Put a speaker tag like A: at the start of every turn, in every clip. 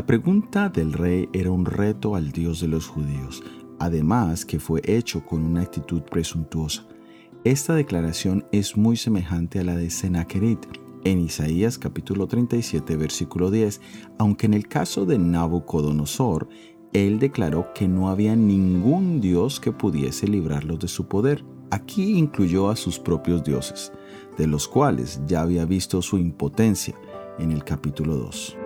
A: La pregunta del rey era un reto al Dios de los judíos, además que fue hecho con una actitud presuntuosa. Esta declaración es muy semejante a la de Sennacherib en Isaías capítulo 37 versículo 10, aunque en el caso de Nabucodonosor, él declaró que no había ningún dios que pudiese librarlos de su poder. Aquí incluyó a sus propios dioses, de los cuales ya había visto su impotencia en el capítulo 2.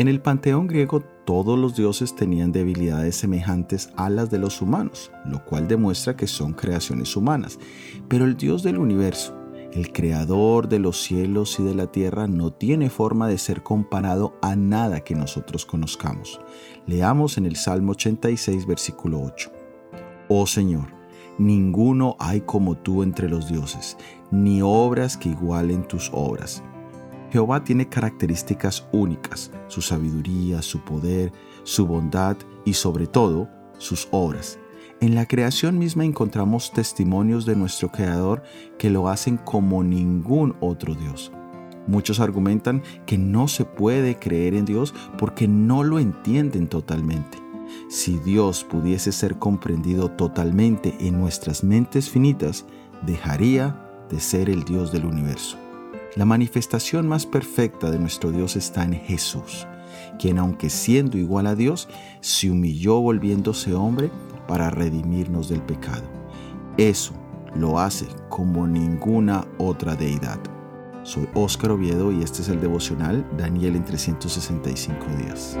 A: En el panteón griego todos los dioses tenían debilidades semejantes a las de los humanos, lo cual demuestra que son creaciones humanas. Pero el Dios del universo, el creador de los cielos y de la tierra, no tiene forma de ser comparado a nada que nosotros conozcamos. Leamos en el Salmo 86, versículo 8. Oh Señor, ninguno hay como tú entre los dioses, ni obras que igualen tus obras. Jehová tiene características únicas, su sabiduría, su poder, su bondad y sobre todo sus obras. En la creación misma encontramos testimonios de nuestro Creador que lo hacen como ningún otro Dios. Muchos argumentan que no se puede creer en Dios porque no lo entienden totalmente. Si Dios pudiese ser comprendido totalmente en nuestras mentes finitas, dejaría de ser el Dios del universo. La manifestación más perfecta de nuestro Dios está en Jesús, quien aunque siendo igual a Dios, se humilló volviéndose hombre para redimirnos del pecado. Eso lo hace como ninguna otra deidad. Soy Óscar Oviedo y este es el devocional Daniel en 365 días.